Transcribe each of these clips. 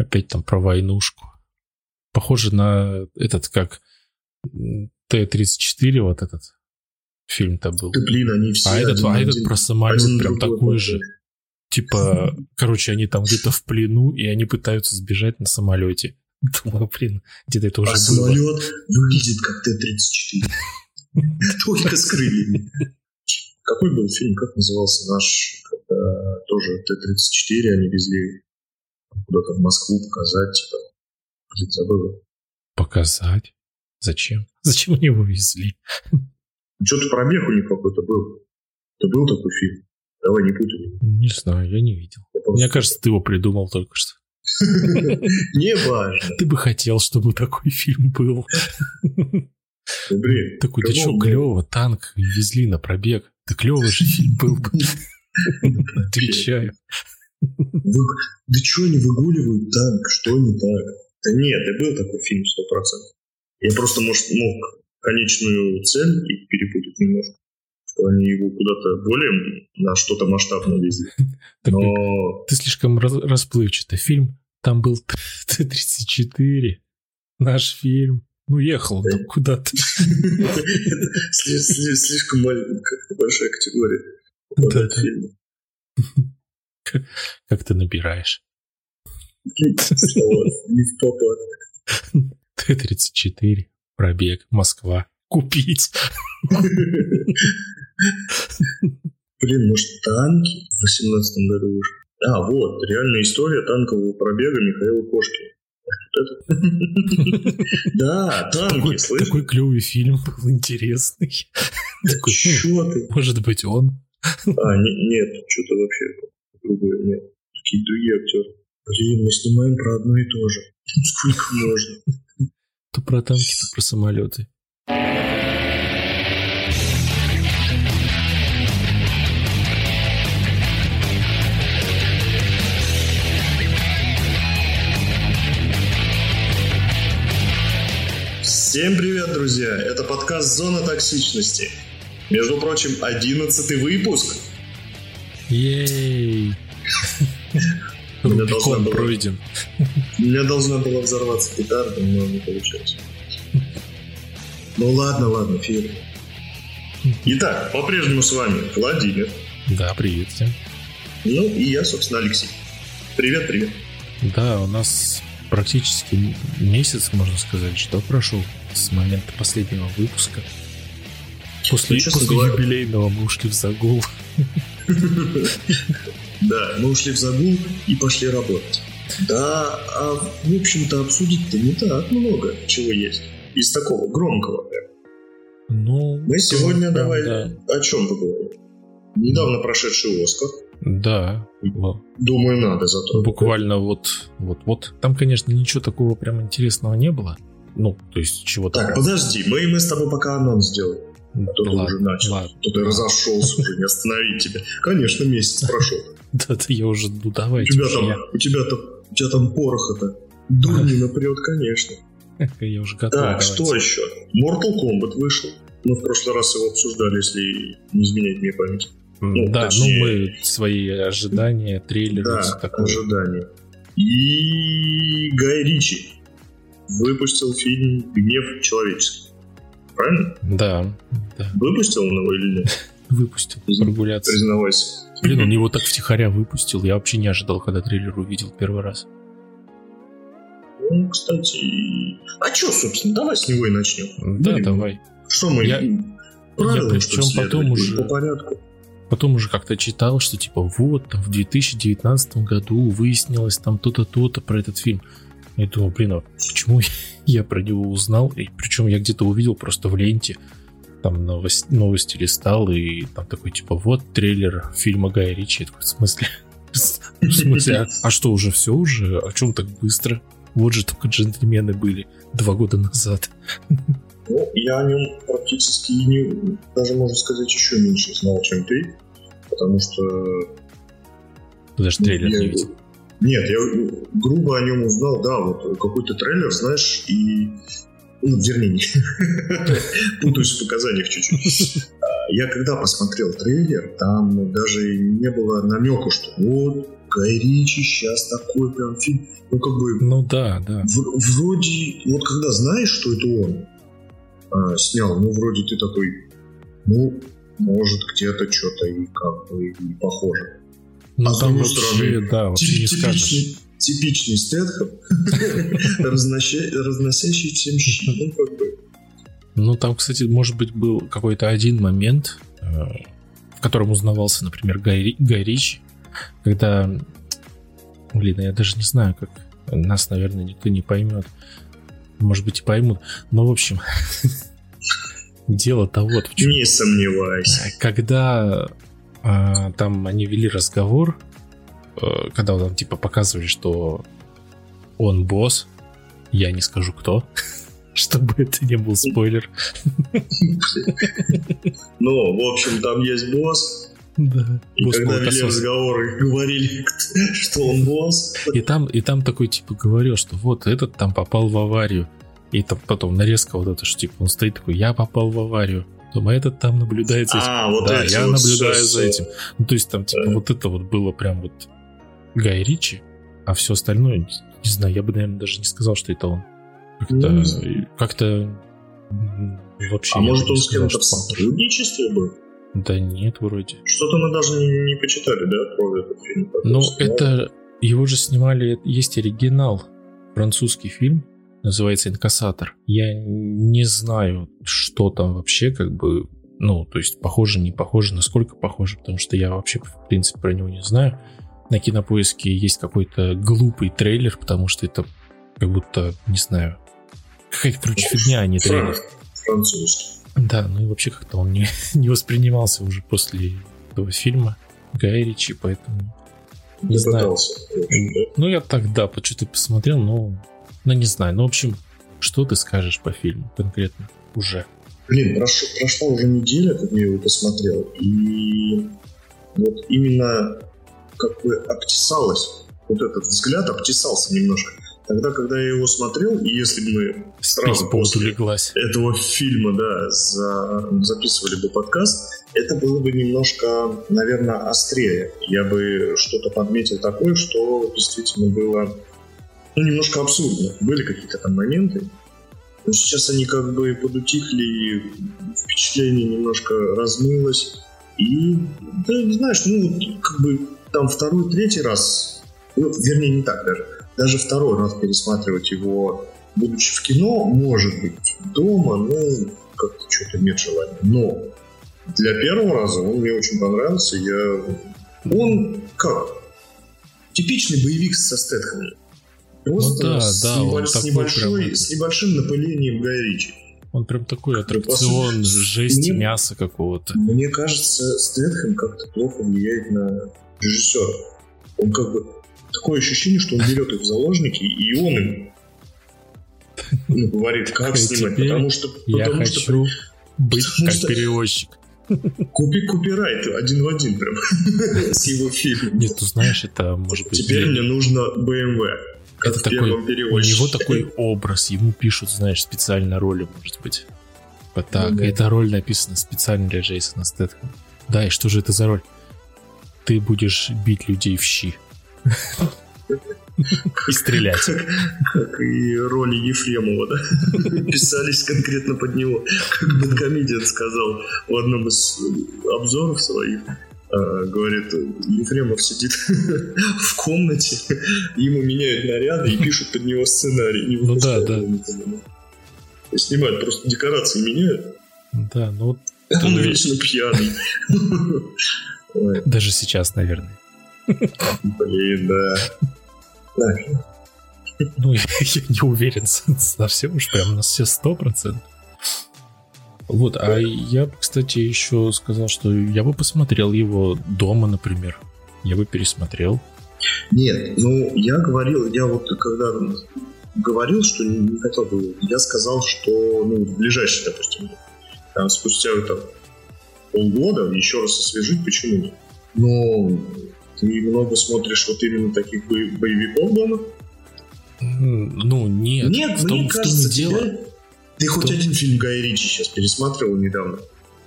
Опять там про войнушку. Похоже на этот, как Т-34, вот этот фильм-то был. Да блин, они все А этот, один, а этот один. про самолет один прям другой такой же. Типа, короче, они там где-то в плену, и они пытаются сбежать на самолете. Думаю, блин, где-то это уже А было. самолет выглядит как Т-34. Только с крыльями. Какой был фильм, как назывался наш, когда тоже Т-34 они везли куда-то в Москву показать, типа, блин, забыл. Показать? Зачем? Зачем они его везли? Что-то пробег у них какой-то был. Это был такой фильм. Давай не путай. Не знаю, я не видел. Я просто- Мне кажется, ты его придумал только что. Не важно. Ты бы хотел, чтобы такой фильм был. Ну, Блин. Такой, кого что, клево, танк везли на пробег. Да клевый же фильм был бы. Отвечаю. Вы- Да что они выгуливают танк? Что не так? Да нет, да был такой фильм, сто процентов. Я просто, может, мог конечную цель перепутать немножко. Что они его куда-то более на что-то масштабное везли. Но Ты слишком расплывчатый. Фильм, там был Т-34. Наш фильм. Ну, ехал он там куда-то. сли- сли- слишком маленькая, большая категория. попадает в Как ты набираешь? Слова Не в попад. Т-34. Пробег. Москва. Купить. Блин, может, танки в 18 году уже? А, вот, реальная история танкового пробега Михаила Кошкина. Это. Да, танки, слышишь? такой клевый фильм был, интересный. Такой, ты? может быть, он? А, не- нет, что-то вообще другое, нет. Какие другие актеры. Блин, мы снимаем про одно и то же. Сколько можно? То про танки, то про самолеты. Всем привет, друзья! Это подкаст «Зона токсичности». Между прочим, одиннадцатый выпуск. Ей! У меня должна Рубикон была- пройден. У меня должна была взорваться петарда, но не получилось. Ну ладно, ладно, фир. Итак, по-прежнему с вами Владимир. Да, привет всем. Ну и я, собственно, Алексей. Привет, привет. Да, у нас практически месяц, можно сказать, что прошел с момента последнего выпуска. После, Ну, после говоря- юбилейного мы ушли в загул. Да, мы ушли в загул и пошли работать. Да, а в общем-то обсудить-то не так много чего есть. Из такого громкого. прям. Ну, Мы сегодня прям, давай Да, о чем поговорим. Недавно прошедший Оскар. да. Думаю, надо зато. буквально вот, вот, вот. Там, конечно, ничего такого прям интересного не было. Ну, то есть чего-то... Так, подожди, мы, мы с тобой пока анонс сделаем. А то ты Ладно, уже начал. ладно. То ты разошелся уже, не остановить тебя. Конечно, месяц прошел. Да, да, я уже, ну У давайте тебя там, у тебя там, у тебя там пороха-то. Дурнина прет, конечно. я уже готов. Так, что еще? Mortal Kombat вышел. Мы в прошлый раз его обсуждали, если не изменять мне память. Ну, да, точнее- ну мы свои ожидания, трейлеры, Да, всё такое. ожидания. И Гай Ричи выпустил фильм «Гнев человеческий». Правильно? Да, да, Выпустил он его или нет? выпустил, прогуляться. Признавайся. Блин, он его так втихаря выпустил, я вообще не ожидал, когда трейлер увидел первый раз. Ну, кстати... А что, собственно, давай с него и начнем. Да, Будем. давай. Что мы... Я- Правила, я причем потом уже- По порядку. Потом уже как-то читал, что типа вот, там в 2019 году выяснилось там то-то, то-то про этот фильм. Я думал, блин, а почему я про него узнал? И причем я где-то увидел просто в ленте, там новость, новости листал, и там такой типа вот трейлер фильма Гая Ричи. Я такой, в смысле? В смысле? А, а что, уже все уже? О чем так быстро? Вот же только джентльмены были два года назад. Ну, я о нем практически и не, даже, можно сказать, еще меньше знал, чем ты. Потому что... Ты даже трейлер я- не видел. Нет, я грубо о нем узнал, да, вот какой-то трейлер, знаешь, и... Ну, вернее, не. путаюсь в показаниях чуть-чуть. Я когда посмотрел трейлер, там даже не было намека, что вот, Гай Ричи сейчас такой прям фильм. Ну, как бы... Ну да, да. В, вроде, вот когда знаешь, что это он а, снял, ну, вроде ты такой, ну, может, где-то что-то и как бы и похоже. Ну, а там стороны, да, вообще не скажешь. Типичный Стэтхэм, разносящий всем щит. Ну, как бы. Ну, там, кстати, может быть, был какой-то один момент, э, в котором узнавался, например, Гай, Гай Ричи, когда, блин, я даже не знаю, как нас, наверное, никто не поймет. Может быть, и поймут. Но, в общем, дело-то вот в чем. Не сомневайся. Когда а, там они вели разговор, а, когда там типа показывали, что он босс, я не скажу кто, чтобы это не был спойлер. Ну, в общем, там есть босс, да. И босс когда вели разговоры, говорили, что он босс. И там, и там такой типа говорил, что вот этот там попал в аварию. И там потом нарезка вот это, что типа он стоит такой, я попал в аварию. Потом этот там наблюдает за этим. А, вот да, я вот наблюдаю все, за этим. Ну, то есть там типа да. вот это вот было прям вот Гай Ричи, а все остальное, не знаю, я бы, наверное, даже не сказал, что это он. Как-то, ну, как-то вообще... А может он с кем-то в сотрудничестве был? Да нет, вроде. Что-то мы даже не, не почитали, да, про этот фильм? Ну, это... Его же снимали... Есть оригинал. Французский фильм. Называется «Инкассатор». Я не знаю, что там вообще, как бы... Ну, то есть, похоже, не похоже, насколько похоже, потому что я вообще, в принципе, про него не знаю. На кинопоиске есть какой-то глупый трейлер, потому что это как будто, не знаю, какая-то, короче, фигня, а не трейлер. Французский. Да, ну и вообще как-то он не, не воспринимался уже после этого фильма Гая Ричи, поэтому не я знаю. Ну, я тогда по что-то посмотрел, но, ну, не знаю. Ну, в общем, что ты скажешь по фильму конкретно уже? Блин, прош, прошла уже неделя, как я его посмотрел, и вот именно как бы обтесалось, вот этот взгляд обтесался немножко. Тогда, когда я его смотрел, и если бы мы сразу после улеглась. этого фильма да, за, записывали бы подкаст, это было бы немножко, наверное, острее. Я бы что-то подметил такое, что действительно было ну, немножко абсурдно. Были какие-то там моменты. Но сейчас они как бы подутихли, впечатление немножко размылось. И, да, знаешь, ну, как бы там второй, третий раз, ну, вернее, не так даже даже второй раз пересматривать его, будучи в кино, может быть, дома, ну, как-то что-то нет желания. Но для первого раза он мне очень понравился. Я... Он как? Типичный боевик со Стэтхэмом. Просто ну, да, с, да, небольш... с, небольшой, прям... с небольшим напылением Гая Ричи. Он прям такой аттракцион, ну, жесть, мне, мяса какого-то. Мне кажется, Стэтхэм как-то плохо влияет на режиссера. Он как бы такое ощущение, что он берет их в заложники, и он им ну, говорит, как снимать, потому что... Я потому хочу что, быть как что, перевозчик. Купи копирайт один в один прям с его фильмом. Нет, ну знаешь, это может быть... Теперь мне нужно BMW. Это такой, у него такой образ, ему пишут, знаешь, специально роли, может быть. Вот так, ну, да. эта роль написана специально для Джейсона Стэтхэма. Да, и что же это за роль? Ты будешь бить людей в щи. И стрелять. Как, как и роли Ефремова, да? Писались конкретно под него. Как Бэткомедиан сказал в одном из обзоров своих. А, говорит, Ефремов сидит в комнате, ему меняют наряды и пишут под него сценарий. ну да, да. Снимают, просто декорации меняют. Да, ну... Он вечно пьяный. Даже сейчас, наверное. Блин, да. Ну, я, я не уверен совсем уж прям на все сто процентов. Вот, а я бы, кстати, еще сказал, что я бы посмотрел его дома, например. Я бы пересмотрел. Нет, ну, я говорил, я вот когда говорил, что не хотел бы, я сказал, что, ну, в ближайший, допустим, там, спустя там, полгода еще раз освежить, почему нет. Но ты много смотришь вот именно таких боевиков дома? Ну, нет. Нет, в том, мне кажется, в том дело. Тебя... Ты хоть один фильм Гая Ричи сейчас пересматривал недавно?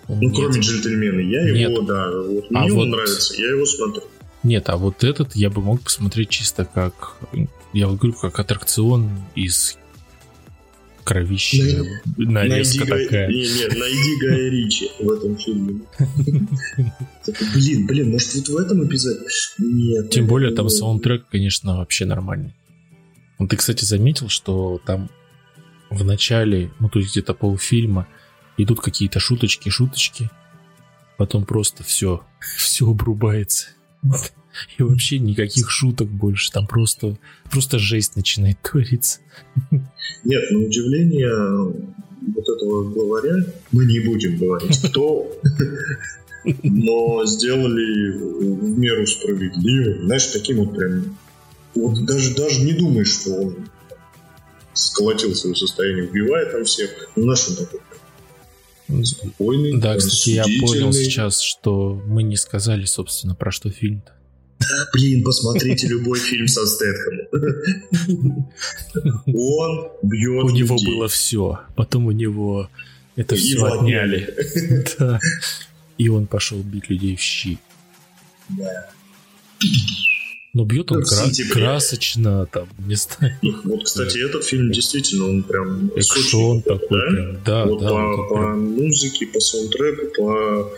Ну, нет. кроме «Джентльмена». Я нет. его, да, вот мне а он вот... нравится, я его смотрю. Нет, а вот этот я бы мог посмотреть чисто как, я вот говорю, как аттракцион из кровища, нарезка найди такая. Гай... Не, не, найди Гая Ричи в этом фильме. Блин, блин, может вот в этом эпизоде? Нет. Тем более там саундтрек, конечно, вообще нормальный. Ну, ты, кстати, заметил, что там в начале, ну, то есть где-то полфильма идут какие-то шуточки, шуточки, потом просто все, все обрубается. И вообще никаких шуток больше. Там просто, просто жесть начинает твориться. Нет, на удивление вот этого главаря мы не будем говорить, кто, но сделали в меру справедливо. Знаешь, таким вот прям... Вот даже, даже не думаешь, что он сколотил свое состояние, убивает там всех. Ну, наш он такой спокойный, Да, кстати, я понял сейчас, что мы не сказали, собственно, про что фильм-то. Блин, посмотрите любой фильм со Стэтхэмом. Он бьет У него было все. Потом у него это все Его отняли. Да. И он пошел бить людей в щи. Да. Но бьет он кра- красочно, там, не знаю. Вот, кстати, этот фильм действительно, он прям... Экшон такой да? прям. Да, вот да. по, вот по прям. музыке, по саундтреку, по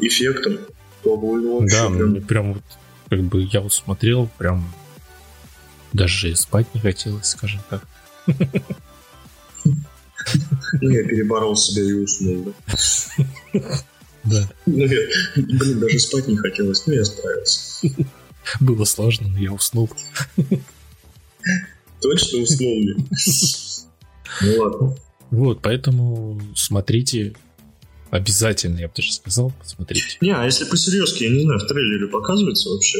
эффектам. Было вообще Да, прям- мне прям вот, как бы я вот смотрел, прям даже спать не хотелось, скажем так. Ну, я переборол себя и уснул. Да? Да, Ну, я, блин, даже спать не хотелось, но я справился. было сложно, но я уснул. Точно уснул ли? Ну ладно. Вот, поэтому смотрите обязательно, я бы даже сказал, посмотрите. Не, а если по-серьезки, я не знаю, в трейлере показывается вообще,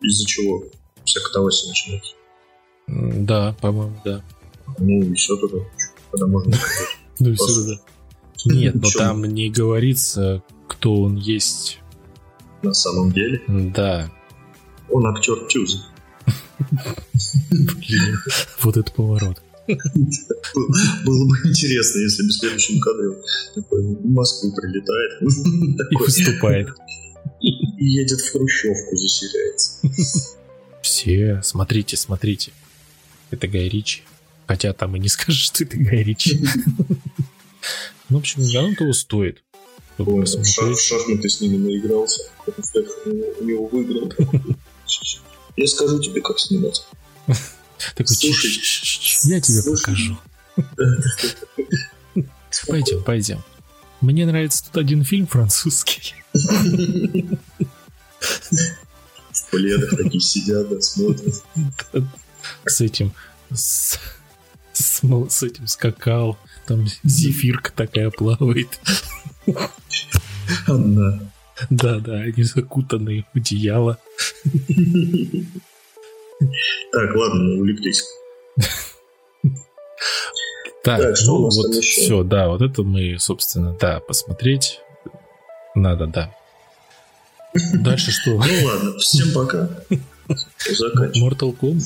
из-за чего вся катавасия начинается? Да, по-моему, да. Ну, и все тогда. Когда можно. Ну и все, да. Нет, но там не говорится, кто он есть. На самом деле. Да, Он актер блин, вот этот поворот. Было бы интересно, если бы в следующем кадре такой в Москву прилетает. И выступает. и едет в Хрущевку, заселяется. Все, смотрите, смотрите. Это Гай Ричи. Хотя там и не скажешь, что это Гай Ричи. Ну, в общем, оно того стоит. в шахматы с ними наигрался. У него выиграл. Я скажу тебе, как снимать. Такой, Слушай, «Чш-чш-чш, я тебе покажу. Пойдем, пойдем. Мне нравится тут один фильм французский. В пледах такие сидят, да, смотрят. С этим... С, с с этим скакал. Там зефирка такая плавает. Одна. Да-да, они закутаны в одеяло. Так, ладно, увлеклись. Так, Так, что ну вот еще? все, да, вот это мы, собственно, да, посмотреть надо, да. Дальше что? Ну ладно, всем пока. Mortal Kombat?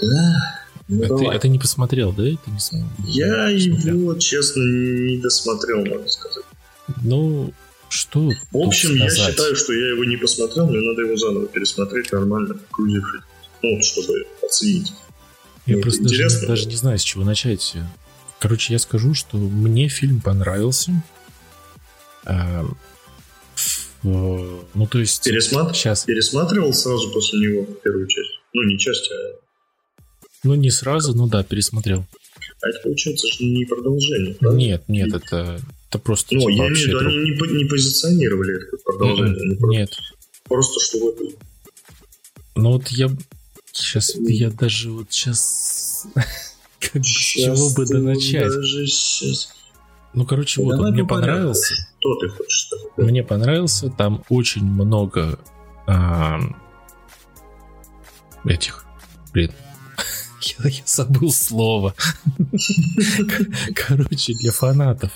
Да. Ну, А ты, а ты не посмотрел, да? Ты не см- Я его, честно, не досмотрел, надо сказать. Ну, что В общем, я считаю, что я его не посмотрел, мне надо его заново пересмотреть нормально, погрузившись. Ну, чтобы оценить. Я Ну, просто даже, даже не знаю, с чего начать. Короче, я скажу, что мне фильм понравился. А, ну, то есть... Пересматр- Сейчас. Пересматривал сразу после него первую часть. Ну, не часть, а... Ну, не сразу, ну да, пересмотрел. А это, получается, же не продолжение, правда? Нет, нет, это, это просто Ну, типа, я имею в виду, они не, не позиционировали это продолжение. Они просто- Нет. Просто, что в этой... Ну вот я сейчас, я даже вот сейчас, как чего бы да начать? Ну, короче, Ну, вот он мне понравился. Что ты хочешь? Мне понравился, там очень много этих, блин, я, я забыл слово. Короче, для фанатов.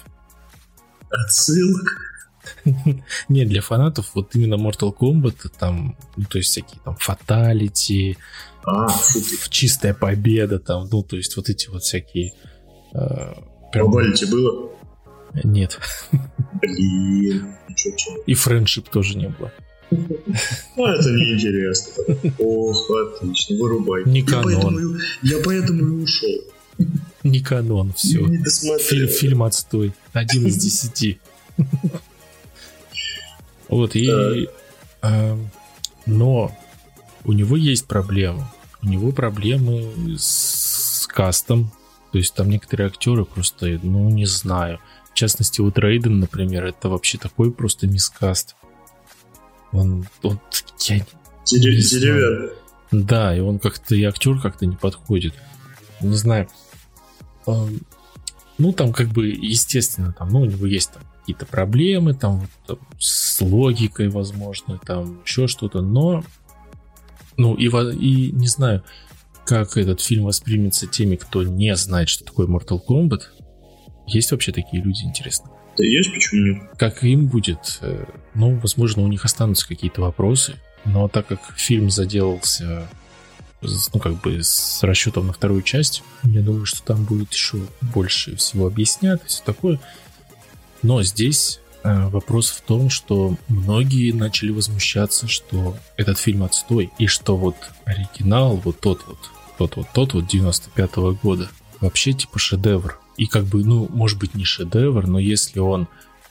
Отсылок. Не, для фанатов вот именно Mortal Kombat, там, ну, то есть всякие там фаталити, А, ты. чистая победа, там, ну, то есть вот эти вот всякие... э, прям- Глобалити было? Нет. Блин. И френдшип тоже не было. Ну, это неинтересно. Ох, отлично, вырубай. Не Я поэтому, я поэтому и ушел. Не канон, все. Не Фильм, досмотрел. фильм отстой. Один из десяти. Вот, и... а, Но у него есть проблемы. У него проблемы с кастом. То есть там некоторые актеры просто, ну, не знаю. В частности, вот Рейден, например, это вообще такой просто мискаст. Он, он я не Дере- Не знаю. Деревянный. да, и он как-то, и актер как-то не подходит. Не знаю. Ну, там как бы, естественно, там, ну, у него есть там какие-то проблемы, там, вот, там, с логикой, возможно, там, еще что-то, но, ну, и, во- и не знаю, как этот фильм воспримется теми, кто не знает, что такое Mortal Kombat. Есть вообще такие люди, интересно? Да есть, почему нет? как им будет, э, ну, возможно, у них останутся какие-то вопросы, но так как фильм заделался, ну, как бы с расчетом на вторую часть, я думаю, что там будет еще больше всего объяснять, и все такое. Но здесь э, вопрос в том, что многие начали возмущаться, что этот фильм отстой, и что вот оригинал, вот тот вот, тот вот, тот вот 95 года, вообще типа шедевр. И как бы, ну, может быть не шедевр, но если он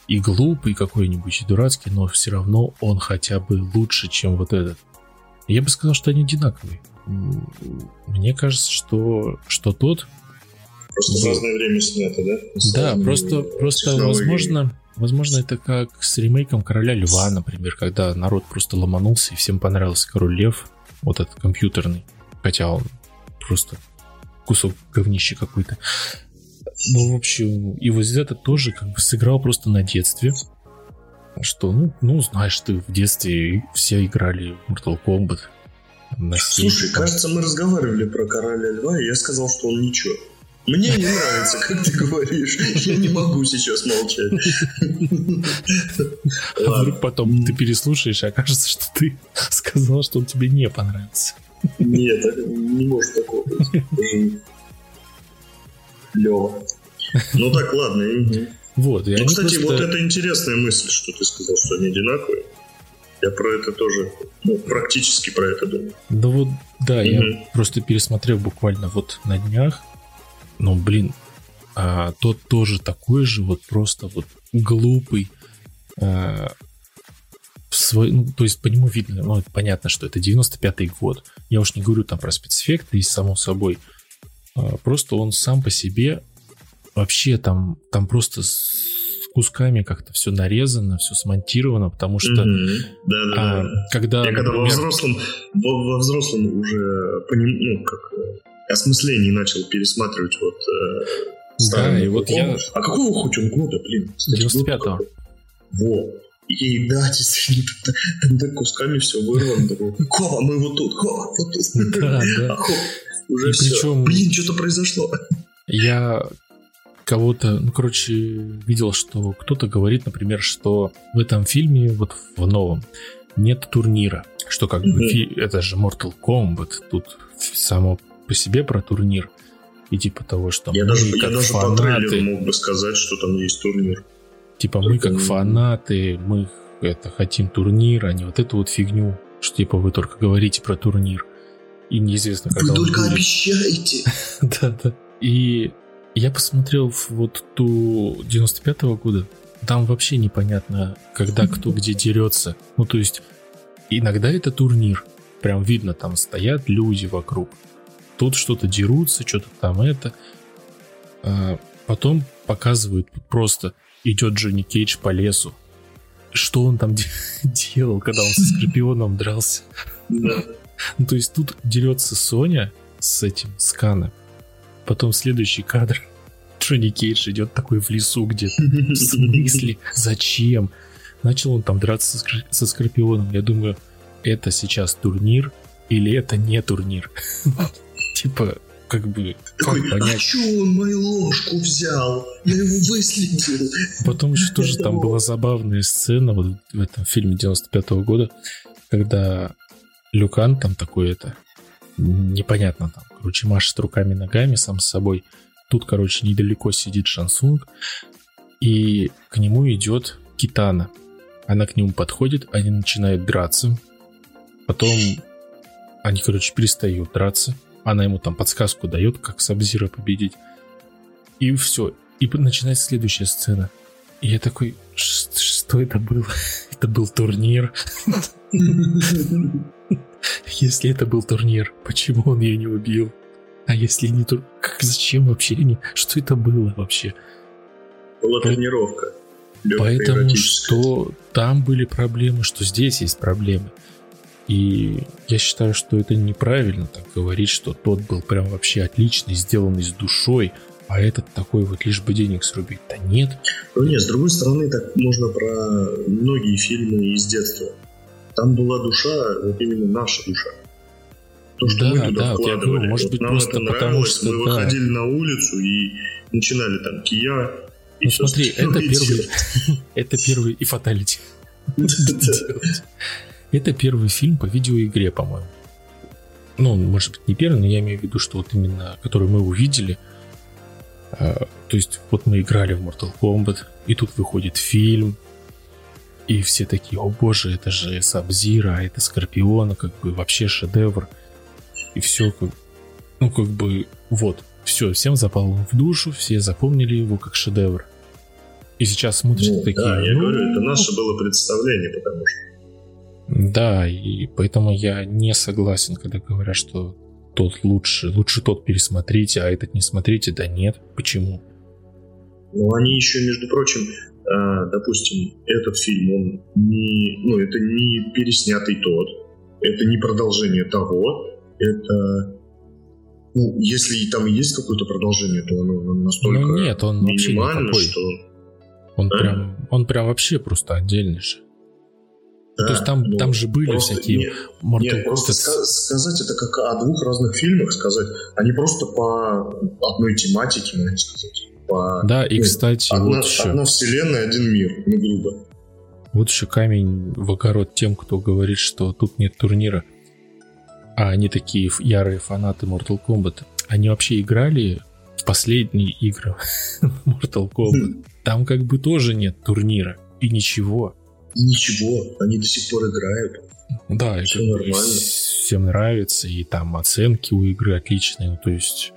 и глупый какой-нибудь, и дурацкий, но все равно он хотя бы лучше, чем вот этот. Я бы сказал, что они одинаковые. Мне кажется, что, что тот, Просто в Да. разное время снято, да? да, просто, просто возможно, возможно, это как с ремейком Короля Льва, например, когда народ просто ломанулся и всем понравился Король Лев, вот этот компьютерный, хотя он просто кусок говнища какой-то. Ну, в общем, и вот это тоже как бы сыграл просто на детстве. Что, ну, ну, знаешь, ты в детстве все играли в Mortal Kombat. На Слушай, там. кажется, мы разговаривали про короля льва, и я сказал, что он ничего. Мне не нравится, как ты говоришь. Я не могу сейчас молчать. А вдруг потом ты переслушаешь, и окажется, что ты сказал, что он тебе не понравился. Нет, не может такого быть. Лева. Ну так, ладно. Вот, Ну, кстати, просто- вот это интересная мысль, что ты сказал, что они одинаковые. Я про это тоже, ну, практически про это думаю. Ну вот, да, я Мгм. просто пересмотрел буквально вот на днях. Ну, блин, а, тот тоже такой же, вот просто вот глупый. а, в свой, ну, то есть по нему видно, ну, понятно, что это 95-й год. Я уж не говорю там про спецэффекты, и само собой. А, просто он сам по себе вообще там, там просто кусками как-то все нарезано, все смонтировано, потому что Мгм. Да, да, а, да. когда, Я когда во например, взрослом, во, во взрослом уже поним- ну, как э, осмыслении начал пересматривать вот э, Да, старый и вот я-. А какого хоть он года, блин? Кстати, год 95-го. какой? Вот. И да, действительно, там, там кусками все вырвано. Хова, мы вот тут, хова, вот тут. Да, да. А, хоп, уже И все. причем- Блин, что-то произошло. Я кого-то, ну, короче, видел, что кто-то говорит, например, что в этом фильме, вот в новом, нет турнира. Что как бы Мгм. фи- это же Mortal Kombat, тут само по себе про турнир. И типа того, что Я мы даже, я как даже по трейлеру фанаты, мог бы сказать, что там есть турнир. типа мы как Только- фанаты, мы это хотим турнир, а не вот эту вот фигню, что типа вы только говорите про турнир. И неизвестно, когда Вы только будет. обещаете. Да, да. И я посмотрел вот ту 95-го года. Там вообще непонятно, когда кто где дерется. Ну, то есть, иногда это турнир. Прям видно, там стоят люди вокруг. Тут что-то дерутся, что-то там это. А потом показывают просто идет Джонни Кейдж по лесу. Что он там де- делал, когда он со Скорпионом дрался? Ну, то есть тут дерется Соня с этим, с Кана. Потом следующий кадр. Джонни Кейдж идет такой в лесу где-то. В смысле? Зачем? Начал он там драться со, Скор- со Скорпионом. Я думаю, это сейчас турнир или это не турнир? Типа, как бы, Такой, а чё он мою ложку взял? Я его выследил. Потом еще тоже там была забавная сцена вот в этом фильме 95 года, когда Люкан там такой это непонятно там, короче, машет руками ногами сам с собой. Тут, короче, недалеко сидит Шансунг, и к нему идет Китана. Она к нему подходит, они начинают драться. Потом они, короче, перестают драться. Она ему там подсказку дает, как Сабзира победить. И все. И начинается следующая сцена. И я такой, что это было? Это был турнир. Если это был турнир, почему он ее не убил? А если не турнир, как зачем вообще? Что это было вообще? Была тренировка. Поэтому что там были проблемы, что здесь есть проблемы. И я считаю, что это неправильно так говорить, что тот был прям вообще отличный, сделанный с душой, а этот такой вот лишь бы денег срубить. Да нет. Ну нет, с другой стороны, так можно про многие фильмы из детства. Там была душа, вот именно наша душа. То, что да, мы туда да, вкладывали. Я говорю, может быть, нам просто это потому что... Мы да. выходили на улицу и начинали там кия, ну смотри, это первый, это первый и фаталити. Это первый фильм по видеоигре, по-моему. Ну, может быть, не первый, но я имею в виду, что вот именно, который мы увидели. А, то есть, вот мы играли в Mortal Kombat, и тут выходит фильм, и все такие, о боже, это же Сабзира, это Скорпиона, как бы вообще шедевр. И все, как, ну, как бы, вот, все, всем запал в душу, все запомнили его как шедевр. И сейчас смотришь ну, такие... Да, я ну, говорю, это наше было представление, потому что... Да, и поэтому я не согласен, когда говорят, что тот лучше, лучше тот пересмотрите, а этот не смотрите. Да нет, почему? Ну, они еще, между прочим, допустим, этот фильм, он не, ну, это не переснятый тот, это не продолжение того, это ну, если там есть какое-то продолжение, то оно настолько ну, нет, он минимально, что он а? прям, он прям вообще просто отдельный же. Да, То есть там, ну, там же были всякие нет, Mortal нет, просто сказать это как о двух разных фильмах сказать. Они просто по одной тематике, можно сказать. По, да, и, ну, кстати, одна, вот еще... Одна вселенная, один мир, ну, грубо. Вот еще камень в огород тем, кто говорит, что тут нет турнира. А они такие ярые фанаты Mortal Kombat. Они вообще играли в последние игры Mortal Kombat. Там как бы тоже нет турнира. И ничего. И ничего. Они до сих пор играют. Да, Все нормально. всем нравится. И там оценки у игры отличные. Ну, то есть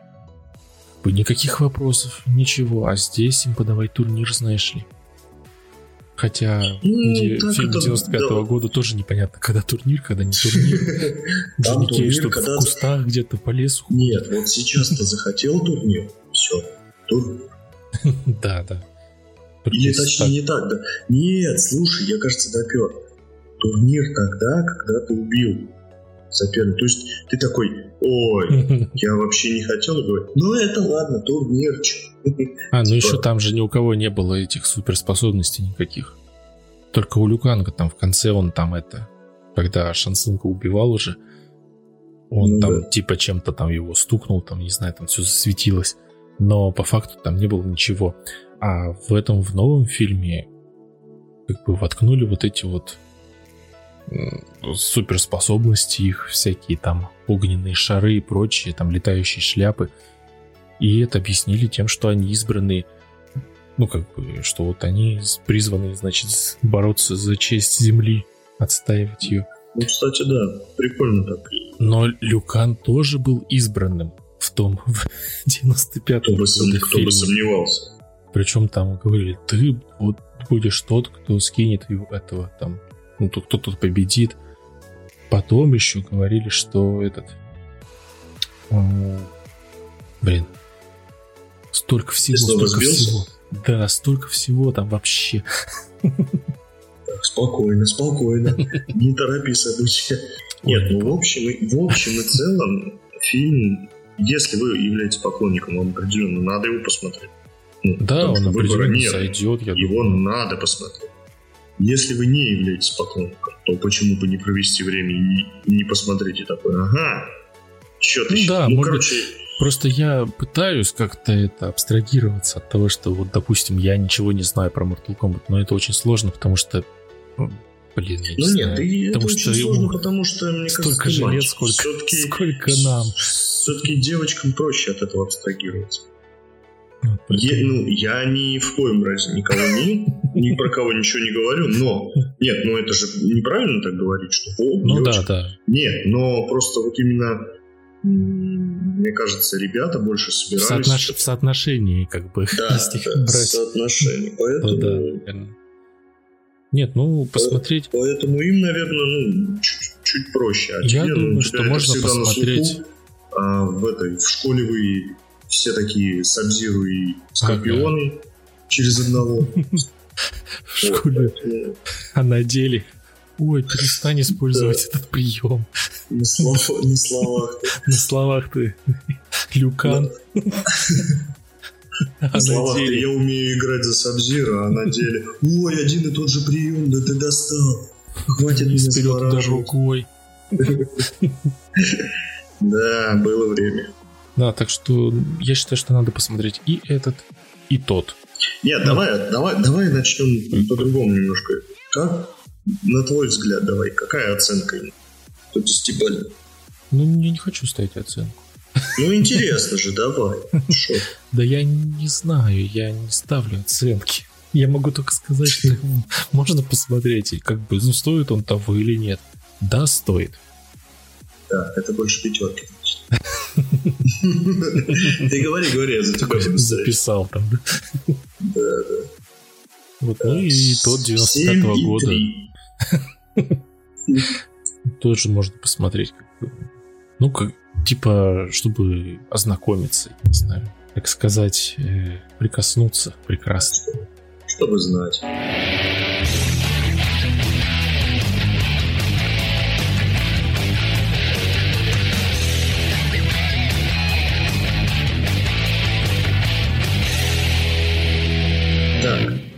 никаких вопросов, ничего. А здесь им подавать турнир, знаешь ли. Хотя ну, фильм 95 -го да. года тоже непонятно, когда турнир, когда не турнир. Джонни что в кустах где-то по лесу. Нет, вот сейчас ты захотел турнир, все, турнир. Да, да. Или точнее не так, да. Нет, слушай, я, кажется, допер. Турнир тогда, когда ты убил соперника. То есть ты такой, ой, я вообще не хотел говорить. Ну это ладно, турнирчик. А, ну еще там же ни у кого не было этих суперспособностей никаких. Только у Люканга там в конце он там это, когда Шансунка убивал уже, он ну, там да. типа чем-то там его стукнул, там, не знаю, там все засветилось. Но по факту там не было ничего. А в этом, в новом фильме, как бы воткнули вот эти вот суперспособности их, всякие там огненные шары и прочие, там летающие шляпы. И это объяснили тем, что они избраны, ну как бы, что вот они призваны, значит, бороться за честь Земли, отстаивать ее. Ну, кстати, да, прикольно так. Но Люкан тоже был избранным в том, в 95-м кто, бы, сом... кто бы сомневался. Причем там говорили, ты вот будешь тот, кто скинет этого там ну, тут кто тут победит. Потом еще говорили, что этот... Э, блин. Столько всего, столько сбился? всего. Да, столько всего там вообще. Так, спокойно, спокойно. Не торопи события. Нет, ну в общем, в общем и целом фильм, если вы являетесь поклонником, вам определенно надо его посмотреть. Ну, да, он определенно нет, сойдет, я Его думаю. надо посмотреть. Если вы не являетесь поклонником, то почему бы не провести время и не посмотреть и такой, ага, что-то ну, Да, ну, короче... Быть, просто я пытаюсь как-то это абстрагироваться от того, что вот, допустим, я ничего не знаю про Mortal Kombat, но это очень сложно, потому что ну, Блин, я не ну нет, и потому это что очень сложно, потому что, мне столько кажется, же лет, сколько, сколько нам. Все-таки девочкам проще от этого абстрагироваться. Я, ну, я ни в коем разе никого не, ни про кого ничего не говорю, но нет, ну это же неправильно так говорить, что о, Ну да, да. Нет, но просто вот именно мне кажется, ребята больше собирались... В, соотнош... в соотношении, как бы, да, да, в соотношении, поэтому... да, Нет, ну, посмотреть... Поэтому им, наверное, ну, чуть, чуть проще. А Я тебе, думаю, ну, что можно посмотреть... Слуху, а в этой, в школе вы все такие Сабзиру и Скорпионы ага. через одного. В школе. А на деле Ой, перестань использовать этот прием. На, слов, на словах. На словах ты. Люкан. А на словах деле... я умею играть за Сабзира, а на деле... Ой, один и тот же прием, да ты достал. Хватит меня вперед рукой. Да, было время. Да, так что я считаю, что надо посмотреть и этот, и тот. Нет, давай, давай, давай начнем по-другому немножко. Как на твой взгляд, давай, какая оценка ему? По десятибалльной. Ну, я не хочу ставить оценку. Ну, интересно же, давай. Да я не знаю, я не ставлю оценки. Я могу только сказать, что можно посмотреть, как бы, ну, стоит он того или нет. Да, стоит. Да, это больше пятерки. Ты говори, говори, я за тебя записал там, да? Да, да. Вот, ну и тот 95-го года. Тоже можно посмотреть. Ну, как, типа, чтобы ознакомиться, не знаю, как сказать, э, прикоснуться прекрасно. Чтобы знать.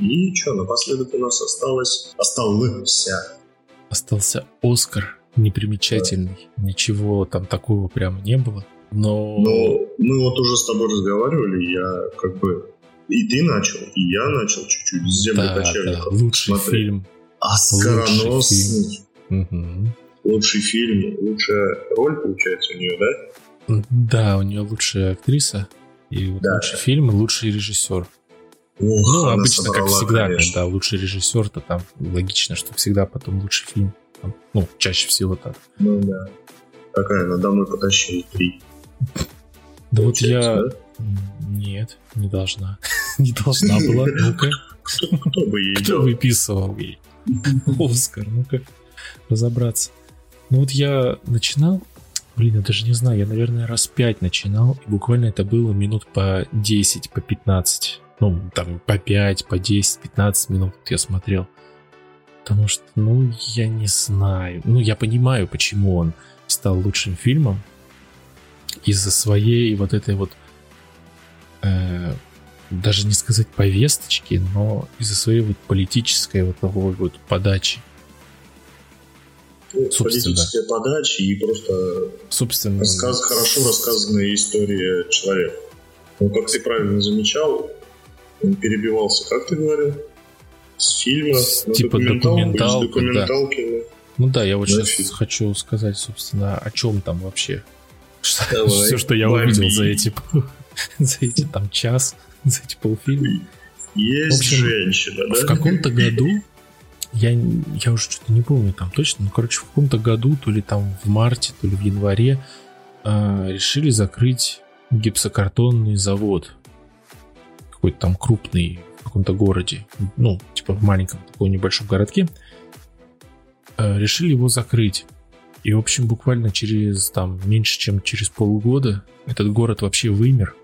И что, напоследок у нас осталось... Остался. Остался Оскар непримечательный. Да. Ничего там такого прям не было. Но... Но мы вот уже с тобой разговаривали, я как бы... И ты начал, и я начал чуть-чуть с земли да, да, лучший смотреть. фильм. Оскароносный. Угу. Лучший фильм, лучшая роль, получается, у нее, да? Да, у нее лучшая актриса. И да. лучший фильм, и лучший режиссер. Ух, ну, обычно, как всегда, конечно. когда лучший режиссер, то там логично, что всегда потом лучший фильм. Ну, чаще всего так. Ну да. Такая, она домой потащила три. Да вот я... Нет, не должна. не должна была. Ну-ка. Кто, бы ей Кто выписывал ей? Оскар, ну-ка. Разобраться. Ну вот я начинал, блин, я даже не знаю, я, наверное, раз пять начинал, и буквально это было минут по 10, по 15 ну, там, по 5, по 10, 15 минут я смотрел. Потому что, ну, я не знаю. Ну, я понимаю, почему он стал лучшим фильмом. Из-за своей вот этой вот... Э, даже не сказать повесточки, но из-за своей вот политической вот такой вот подачи. Ну, политическая подача и просто собственно рассказ, хорошо рассказанная история человека. Ну, как ты правильно замечал, перебивался, как ты говорил? С фильма с, типа документалки, документалки да. Ну да, я вот да, сейчас фильм. хочу сказать, собственно, о чем там вообще. Давай, Все, что я бомби. увидел за эти, за эти там час, за эти полфильма. Есть в общем, женщина, да? В каком-то году, я, я уже что-то не помню там точно, но, короче, в каком-то году, то ли там в марте, то ли в январе, э, решили закрыть гипсокартонный завод какой-то там крупный в каком-то городе, ну, типа в маленьком таком небольшом городке, э, решили его закрыть. И, в общем, буквально через там меньше, чем через полгода этот город вообще вымер,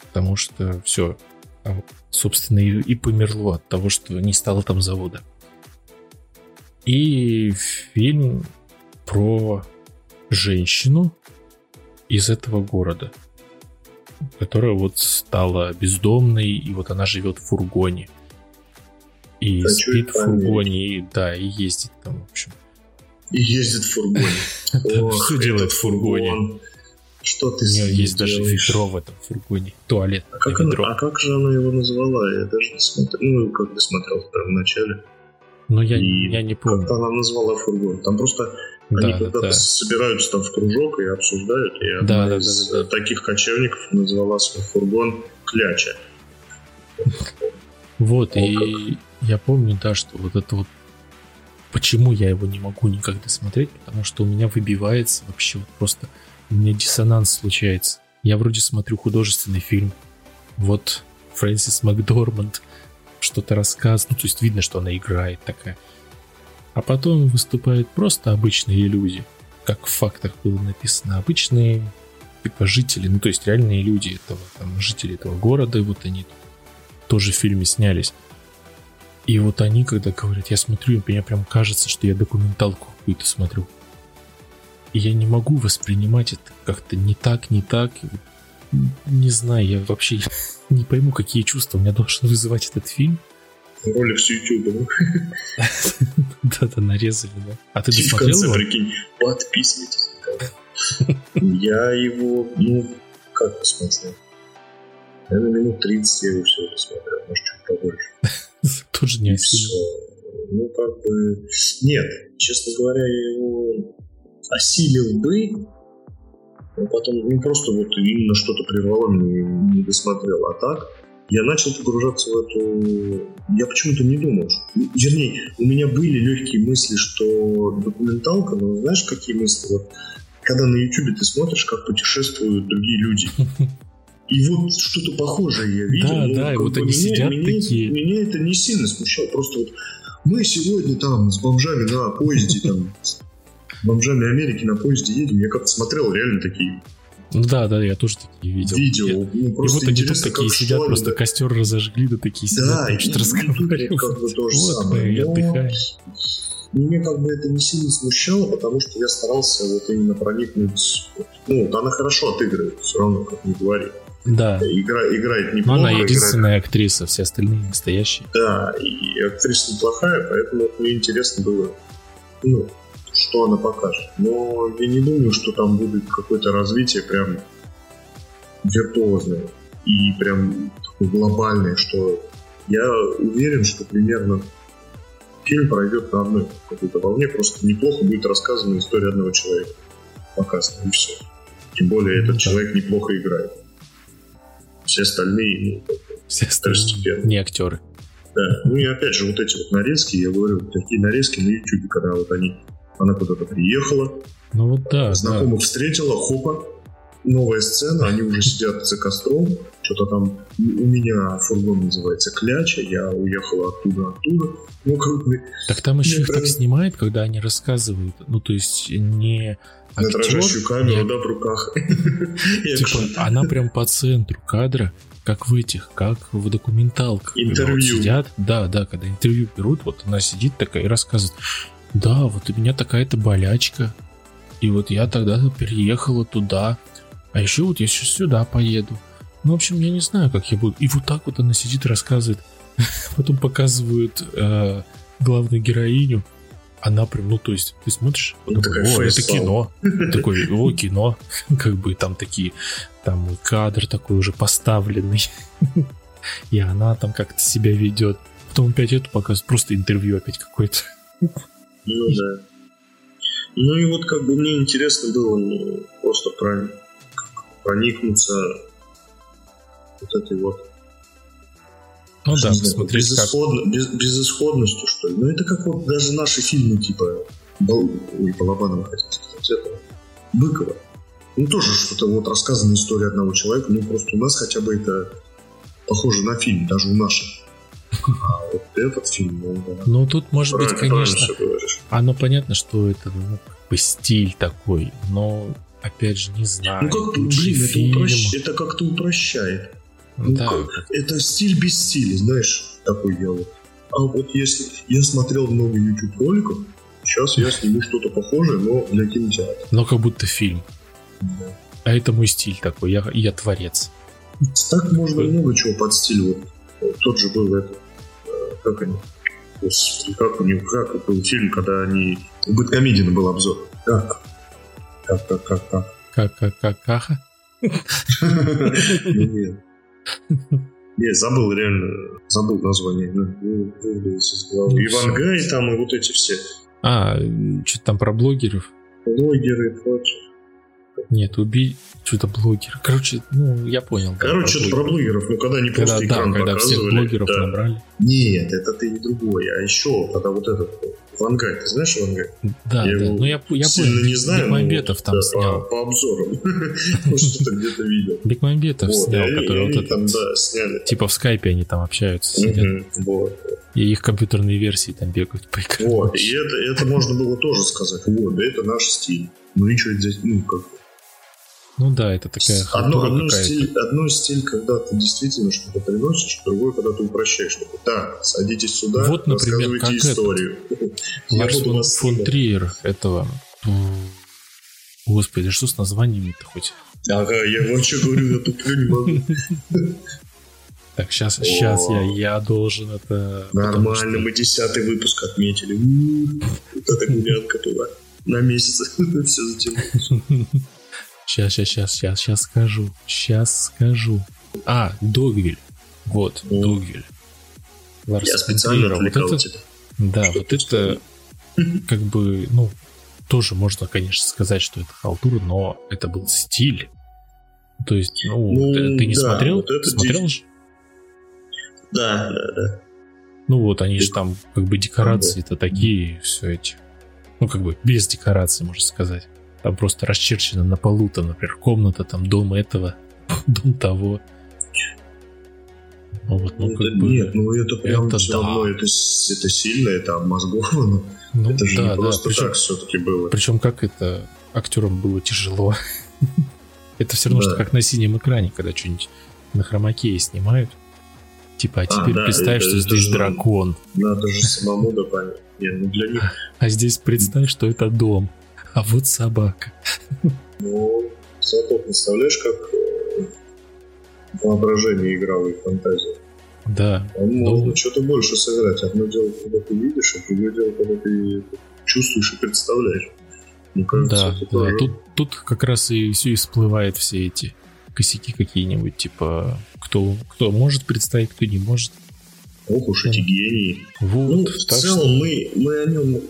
потому что все, там, собственно, и, и померло от того, что не стало там завода. И фильм про женщину из этого города – которая вот стала бездомной, и вот она живет в фургоне. И Хочу спит в фургоне, и, да, и ездит там, в общем. И ездит в фургоне. Все делает в фургоне. Что ты У нее есть даже ведро в этом фургоне. Туалет. А как, она, а как же она его назвала? Я даже не смотрел. Ну, как бы смотрел в первом начале. Но я, я не помню. Как она назвала фургон. Там просто они да, когда-то да. собираются там в кружок и обсуждают, и одна да, из да, да, да. таких кочевников назвала свой фургон Кляча. Вот, и я помню, да, что вот это вот Почему я его не могу никогда смотреть? Потому что у меня выбивается вообще вот просто... У меня диссонанс случается. Я вроде смотрю художественный фильм. Вот Фрэнсис Макдорманд что-то рассказывает. Ну, то есть видно, что она играет такая. А потом выступают просто обычные люди. Как в фактах было написано. Обычные типа жители. Ну, то есть реальные люди этого, там, жители этого города. Вот они тоже в фильме снялись. И вот они, когда говорят, я смотрю, мне прям кажется, что я документалку какую-то смотрю. И я не могу воспринимать это как-то не так, не так. Не знаю, я вообще не пойму, какие чувства у меня должен вызывать этот фильм. Ролик с YouTube, Да-да, нарезали, да. А ты досмотрел его? прикинь, подписывайтесь. Я его, ну, как посмотрел? Наверное, минут 30 я его все это смотрел, может, чуть побольше. Тоже не осилил. Ну, как бы... Нет, честно говоря, я его осилил бы, но потом, ну, просто вот именно что-то прервало не досмотрел. А так, я начал погружаться в эту... Я почему-то не думал. Что... Вернее, у меня были легкие мысли, что документалка, но знаешь, какие мысли? Вот, когда на YouTube ты смотришь, как путешествуют другие люди. И вот что-то похожее я видел. Да, да, и вот они меня, сидят меня, такие. Меня это не сильно смущало. Просто вот мы сегодня там с бомжами на поезде, там, с бомжами Америки на поезде едем. Я как-то смотрел реально такие ну да, да, я тоже такие видел. Видео. Я, ну, и вот они тут такие сидят, просто да. костер разожгли, да такие сидят, да, там что-то разговаривают. Как бы вот самое. и отдыхаем. Меня как бы это не сильно смущало, потому что я старался вот именно проникнуть. Ну, вот она хорошо отыгрывает, все равно, как не говори. Да. Игра, играет неплохо. Но она единственная играет... актриса, все остальные настоящие. Да, и актриса неплохая, поэтому мне интересно было, ну, что она покажет. Но я не думаю, что там будет какое-то развитие прям виртуозное и прям такое глобальное, что я уверен, что примерно фильм пройдет на одной какой-то волне, просто неплохо будет рассказана история одного человека. Показано, и все. Тем более этот человек неплохо играет. Все остальные, ну, все остальные не актеры. Да. Ну и опять же, вот эти вот нарезки, я говорю, такие нарезки на YouTube, когда вот они, она куда-то приехала, ну вот да, знакомых да. встретила, хопа, новая сцена, они уже сидят за костром, что-то там у меня фургон называется Кляча, я уехала оттуда, оттуда. Ну, как бы... Так там еще их прям... так снимает, когда они рассказывают, ну, то есть не актер... На дрожащую камеру, не... да, в руках. Типа, она прям по центру кадра, как в этих, как в документалках. Интервью. Вот сидят, да, да, когда интервью берут, вот она сидит такая и рассказывает, да, вот у меня такая-то болячка, и вот я тогда переехала туда, а еще вот я сейчас сюда поеду. Ну, в общем, я не знаю, как я буду. И вот так вот она сидит и рассказывает. Потом показывают э, главную героиню. Она прям, ну, то есть, ты смотришь, потом, о, это кино. Такой, о, кино. Как бы там такие, там кадр такой уже поставленный. И она там как-то себя ведет. Потом опять это показывает, просто интервью опять какое-то. Ну да. Ну и вот как бы мне интересно было ну, просто проникнуться вот этой вот ну да, посмотреть безысходно, как... без, безысходностью, что ли. Ну это как вот даже наши фильмы типа Бал... Ой, Балабанова, хотел сказать, этого, Быкова. Ну тоже что-то вот рассказана история одного человека, ну просто у нас хотя бы это похоже на фильм, даже у наших. А вот этот фильм, ну, да. Ну, тут, может быть, конечно, оно понятно, что это ну, как бы стиль такой, но опять же, не знаю. Ну как, блин, это, упрощ... это как-то упрощает. Ну, да. Как... Это стиль без стиля, знаешь, такой вот. А вот если я смотрел много YouTube роликов, сейчас я сниму что-то похожее, но для кинотеатра. Но как будто фильм. Да. А это мой стиль такой, я, я творец. Так можно много чего под стиль. Вот, тот же был это, э, как они, Господи, как у них, как был фильм, когда они... У Бэткомедина был обзор. Как? Как, как, как, как? Как, как, как, каха? Нет, забыл реально, забыл название. Ивангай там и вот эти все. А, что-то там про блогеров? Блогеры и прочее. Нет, убить что-то блогер. Короче, ну, я понял. Короче, что-то про блогеров, ну, когда не просто когда, экран да, когда всех блогеров да. набрали. Нет, это ты не другой. А еще, когда вот этот Вангай, ты знаешь Вангай? Да, Я да. Ну, я, я понял. не знаю, Бекмамбетов там да, снял. По, по обзорам. Может, что-то где-то видел. Бекмамбетов снял, который вот этот... там, да, сняли. Типа в скайпе они там общаются, сидят. И их компьютерные версии там бегают по экрану. Вот, и это, это можно было тоже сказать. Вот, да это наш стиль. Ну и что здесь, ну как. Ну да, это такая Одно, какая-то. стиль, одно стиль, когда ты действительно что-то приносишь, другой, когда ты упрощаешь. Что так, садитесь сюда, Вот, например, рассказывайте как историю. Ларс фон, фон. Триер этого... Господи, что с названиями-то хоть? Ага, я вообще говорю, я туплю не могу. Так, сейчас, сейчас я, я должен это... Нормально, мы десятый выпуск отметили. Вот эта гулянка была. На месяц все затянулось. Сейчас, сейчас, сейчас, сейчас, сейчас скажу. Сейчас скажу. А, Догвиль. Вот, О. Догвиль. Ларс Я специально. Вот это, тебя. да, вот это как бы, ну, тоже можно, конечно, сказать, что это халтура, но это был стиль. То есть, ну, Ну, ты, ты не да, смотрел? вот это смотрел ди- же? Да, да, да. Ну вот, они же там, как бы, декорации-то такие, все эти. Ну, как бы, без декораций, можно сказать. Там просто расчерчено на полу, там, например, комната, там, дом этого, дом того. Ну, вот, ну, Ну, как это- бы... Нет, ну это прям это все да. равно, это, это сильно, это обмозговано. ну, это же да, не да, просто причем, так все-таки было. причем как это актерам было тяжело. это все равно, Да. что как на синем экране, когда что-нибудь на хромакее снимают. Типа, а теперь да, представь, это- что это здесь же- дракон. Надо же самому да понять. Нет, ну для них, А здесь представь, что это дом. А вот собака. ну, зато представляешь, как э, воображение играло и фантазия. Да, Там Ну. можно что-то больше сыграть. Одно дело, когда ты видишь, а другое дело, когда ты чувствуешь и представляешь. Мне кажется, Да, да. тоже- Тут, тут как раз и все и всплывают все эти косяки какие-нибудь, типа, кто, кто может представить, кто не может. Ох уж эти гении. Вот, Ну, в целом, что- мы, мы о нем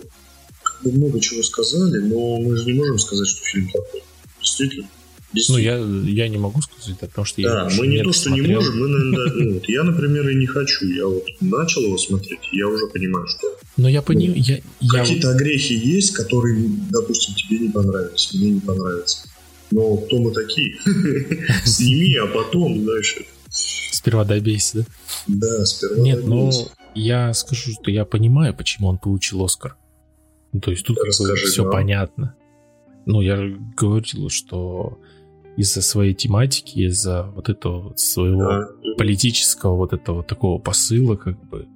бы много чего сказали, но мы же не можем сказать, что фильм плохой. Действительно. Ну, Действительно. я, я не могу сказать, да, потому что я Да, его еще мы не то, что не досмотрел. можем, мы, наверное, ну, вот я, например, и не хочу. Я вот начал его смотреть, я уже понимаю, что Но я понимаю, Ну, я, я какие-то огрехи есть, которые, допустим, тебе не понравились, мне не понравятся. Но кто мы такие? Сними, а потом дальше. сперва добейся, да? Да, сперва. Нет, ну, добейся. я скажу, что я понимаю, почему он получил Оскар. Ну, то есть тут Расскажи, все да. понятно. Ну, я говорил, что из-за своей тематики, из-за вот этого своего Да. политического вот этого такого посыла, как бы,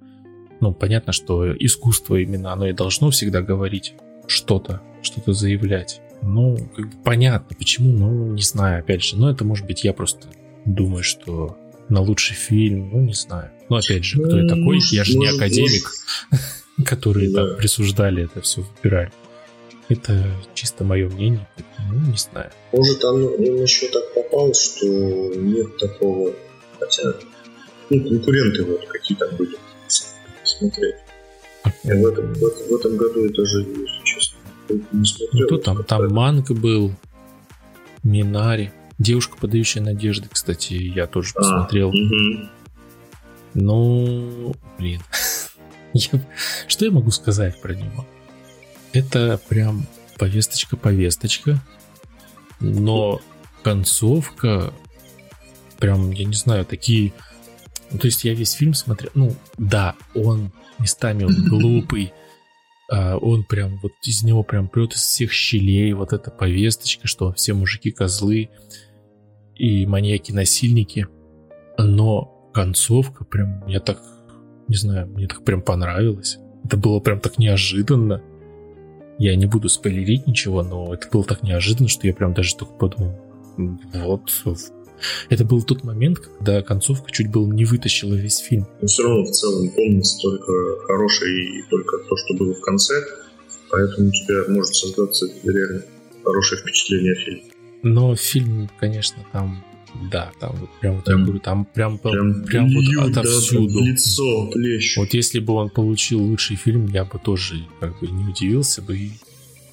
ну, понятно, что искусство именно, оно и должно всегда говорить что-то, что-то заявлять. Ну, как бы понятно, почему, ну, не знаю, опять же, но это, может быть, я просто думаю, что на лучший фильм, ну, не знаю. Ну, опять же, кто я Ну, такой? Я же не академик, которые Да. там присуждали это все, выбирали. Это чисто мое мнение, ну, не знаю. Может, он, он еще так попал, что нет такого. Хотя, ну, конкуренты вот какие там были. Смотреть. Я в этом, в, в этом году это же, если честно, не смотрел. Ну, кто там? Там Манк был, Минари. Девушка, подающая надежды, кстати, я тоже А, посмотрел. мгм. Ну, блин. Я- Что я могу сказать про него? Это прям повесточка-повесточка. Но концовка, прям, я не знаю, такие... Ну, то есть я весь фильм смотрел... Ну, да, он местами он глупый, а, он прям, вот из него прям прет из всех щелей вот эта повесточка, что все мужики козлы и маньяки-насильники. Но концовка прям, я так, не знаю, мне так прям понравилось. Это было прям так неожиданно. Я не буду спойлерить ничего, но это было так неожиданно, что я прям даже только подумал, «М, вот. Это был тот момент, когда концовка чуть было не вытащила весь фильм. Но все равно в целом помнится только хорошее и только то, что было в конце. Поэтому у тебя может создаться реально хорошее впечатление о фильме. Но фильм, конечно, там, да, там вот прям, вот я говорю, там прям, Прям, прям вот льют, да, отовсюду. в лицо плещут. Вот если бы он получил лучший фильм, я бы тоже как бы не удивился бы. И,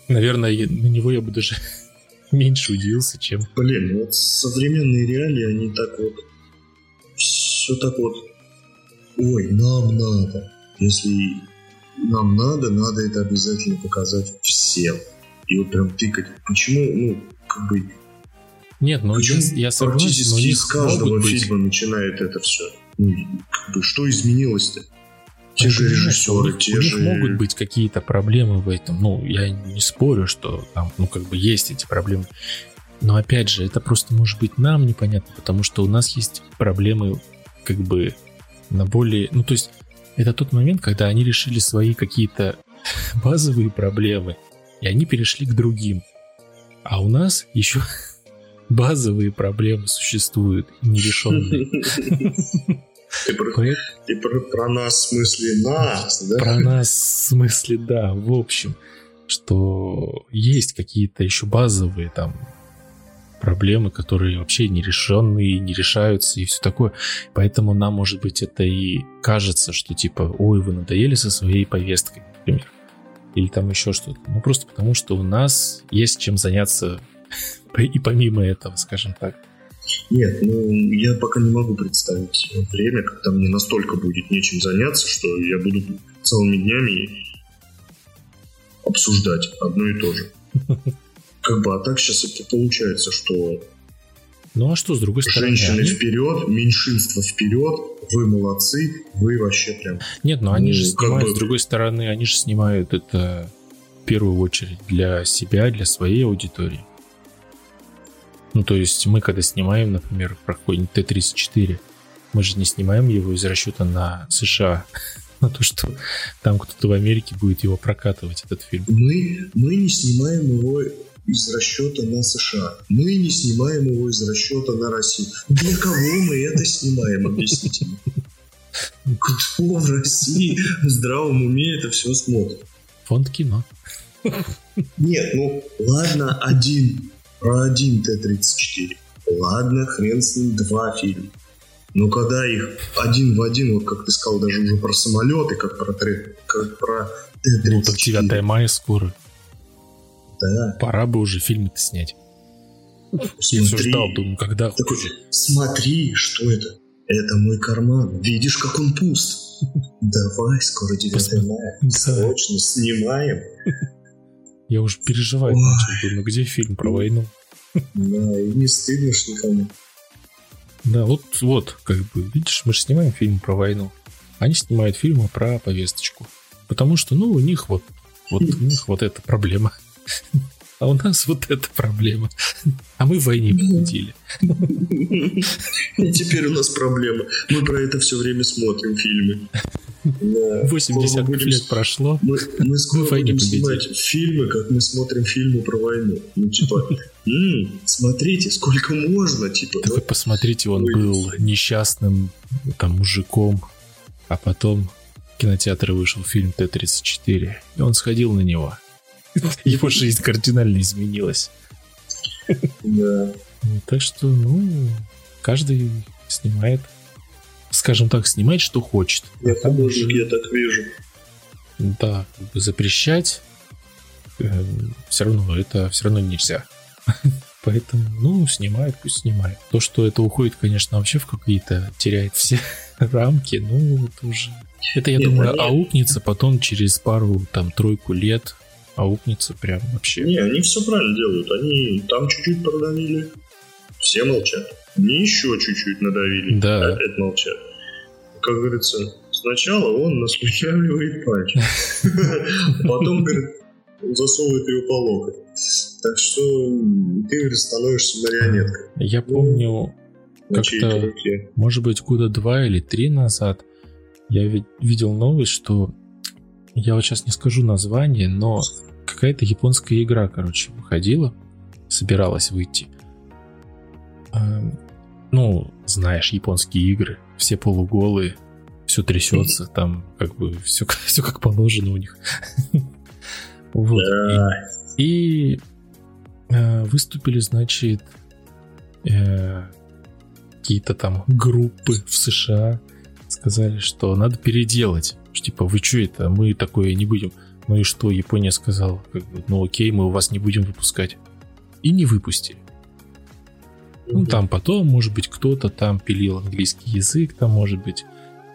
наверное, я- на него я бы даже меньше удивился, чем... Блин, вот современные реалии, они так вот... Все так вот... Ой, нам надо. Если нам надо, надо это обязательно показать всем. И вот прям тыкать. Почему, ну, как бы... Нет, ну Почему я, я согласен, но у практически них из каждого быть- фильма начинает это все? Ну, как бы, что изменилось-то? Те же режиссеры, у них, те у них же... могут быть какие-то проблемы в этом. Ну, я не спорю, что там, ну, как бы есть эти проблемы. Но опять же, это просто может быть нам непонятно, потому что у нас есть проблемы как бы на более... Ну, то есть это тот момент, когда они решили свои какие-то базовые проблемы, и они перешли к другим. А у нас еще базовые проблемы существуют, нерешенные. Ты про, ты про- про нас, в смысле нас, да? Про нас, в смысле, да, в общем, что есть какие-то еще базовые там проблемы, которые вообще нерешенные, не решаются и все такое. Поэтому нам, может быть, это и кажется, что типа, ой, вы надоели со своей повесткой, например. Или там еще что-то. Ну, просто потому, что у нас есть чем заняться и помимо этого, скажем так. Нет, ну я пока не могу представить время, когда мне настолько будет нечем заняться, что я буду целыми днями обсуждать одно и то же. Как бы, а так сейчас это получается, что Ну, а что, с другой стороны, женщины они- вперед, меньшинство вперед, вы молодцы, вы вообще прям... Нет, но они Ну, же снимают, бы- с другой стороны, они же снимают это в первую очередь для себя, для своей аудитории. Ну, то есть мы, когда снимаем, например, про какой-нибудь Т-34, мы же не снимаем его из расчета на США, на то, что там кто-то в Америке будет его прокатывать, этот фильм. Мы, мы не снимаем его из расчета на США. Мы не снимаем его из расчета на Россию. Для кого мы это снимаем, объясните мне. Кто в России в здравом уме это все смотрит? Фонд кино. Нет, ну ладно, один, один Т-34. Ладно, хрен с ним, два фильма. Но когда их один в один, вот как ты сказал, даже уже про самолеты, как про, как про Ну, так Т-34. 9 мая скоро. Да, Пора бы уже фильм-то снять. Я все смотри. ждал, думаю, когда Такой, смотри, что это? Это мой карман. Видишь, как он пуст? Давай, скоро 9 Посмотри. мая. Срочно снимаем. Я уже переживать Ой. начал, думаю, где фильм про войну? Да, и не стыдно ж никому. Да, вот, вот, как бы, видишь, мы же снимаем фильм про войну. Они снимают фильмы про повесточку. Потому что, ну, у них вот, вот у них вот эта проблема. А у нас вот эта проблема. А мы в войне победили. И теперь у нас проблема. Мы про это все время смотрим фильмы. Да. 80 Скоро будем лет прошло. Мы, мы скоро Мы будем снимать фильмы, как мы смотрим фильмы про войну. Ну, типа, «М, смотрите, сколько можно, типа. Да вы посмотрите, он Ой. был несчастным там мужиком, а потом в вышел фильм Т-34, и он сходил на него. Его жизнь кардинально изменилась. Да. Так что, ну, каждый снимает, скажем так, снимает, что хочет. Я А художник, уже, я так вижу. да, как бы запрещать все равно это все равно нельзя. Поэтому, ну, снимает, пусть снимает. То, что это уходит, конечно, вообще в какие-то, теряет все рамки, ну, это уже... Это, я Нет, думаю, они- аукнется потом через пару, там, тройку лет, аукнется прям вообще. Не, они все правильно делают. Они там чуть-чуть продавили, все молчат. Они еще чуть-чуть надавили, Да. опять молчат. Как говорится, сначала он наслюнявливает пальчик, потом, говорит, засовывает ее по локоть. Так что ты, говорит, становишься марионеткой Я помню, на Как-то- может быть, года два или три назад я ви- видел новость, что я вот сейчас не скажу название, но какая-то японская игра, короче, выходила, собиралась выйти. А, Ну, знаешь, японские игры, все полуголые, все трясется, там как бы все, все как положено у них. Вот. И э, выступили, значит, э, какие-то там группы в США. Сказали, что надо переделать. Что, типа, вы что это? Мы такое не будем. Ну и что? Япония сказала, как бы, ну окей, мы у вас не будем выпускать. и не выпустили. Ну, там потом, может быть, кто-то там пилил английский язык, там, может быть,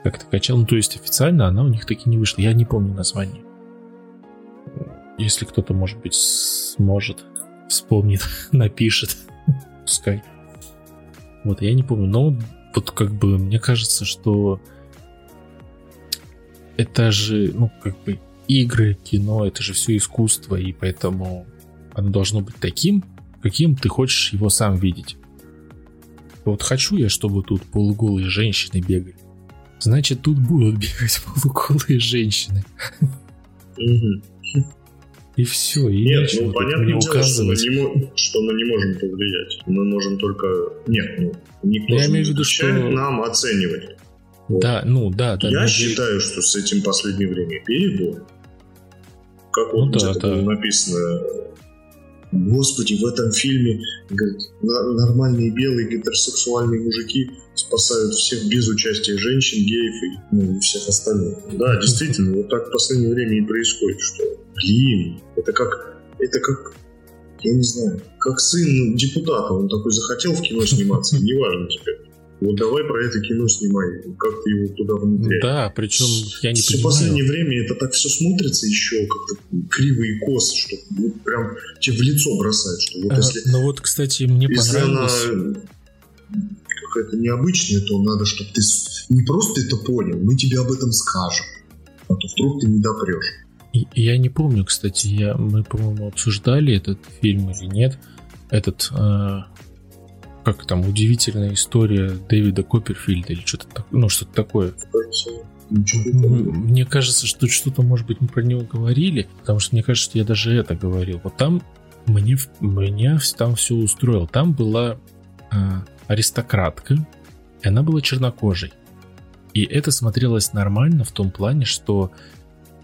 как-то качал. Ну, то есть официально она у них таки не вышла. Я не помню название. Если кто-то, может быть, сможет, вспомнит, напишет, пускай. Вот, я не помню. Но вот как бы мне кажется, что это же, ну, как бы игры, кино, это же все искусство, и поэтому оно должно быть таким, каким ты хочешь его сам видеть. Вот хочу я, чтобы тут полуголые женщины бегали. Значит, тут будут бегать полуголые женщины. И все, и Нет, ну понятно дело, указывать. Что, мы не, что мы не можем повлиять. Мы можем только... Нет, ну, никто Я имею в виду, что... нам оценивать. Вот. Да, ну да, да. Я считаю, что с этим последнее время перебор. Как ну, вот да, да. было написано Господи, в этом фильме говорит, нормальные белые гетеросексуальные мужики спасают всех без участия женщин, геев и, ну, и всех остальных. Да, действительно, вот так в последнее время и происходит, что, блин, это как, это как, я не знаю, как сын депутата, он такой захотел в кино сниматься, неважно теперь. Вот давай про это кино снимай, как ты его туда внедряешь. Да, причем я не все понимаю. В последнее время это так все смотрится еще как-то криво и косо, что вот прям тебе в лицо бросает, что вот а, если... Ну вот, кстати, мне если понравилось... она какая-то необычная, то надо, чтобы ты не просто это понял, мы тебе об этом скажем, а то вдруг ты не допрешь. Я не помню, кстати, я, мы, по-моему, обсуждали этот фильм или нет. Этот э, как там, удивительная история Дэвида Копперфильда или что-то такое, ну, что-то такое. Мне кажется, что что-то, может быть, мы про него говорили, потому что мне кажется, что я даже это говорил. Вот там мне, меня там все устроил. Там была а, аристократка, и она была чернокожей. И это смотрелось нормально в том плане, что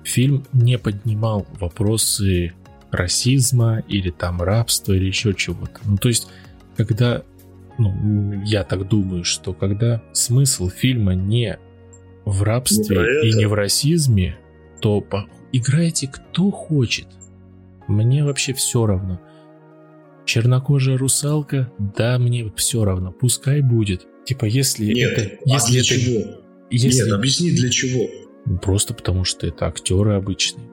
фильм не поднимал вопросы расизма или там рабства или еще чего-то. Ну, то есть, когда ну, я так думаю, что когда смысл фильма не в рабстве не и не в расизме, то по... играйте кто хочет. Мне вообще все равно. Чернокожая русалка, да, мне все равно. Пускай будет. Типа, если Нет, это... А если для это, чего? Если... Нет, объясни для чего. Просто потому что это актеры обычные.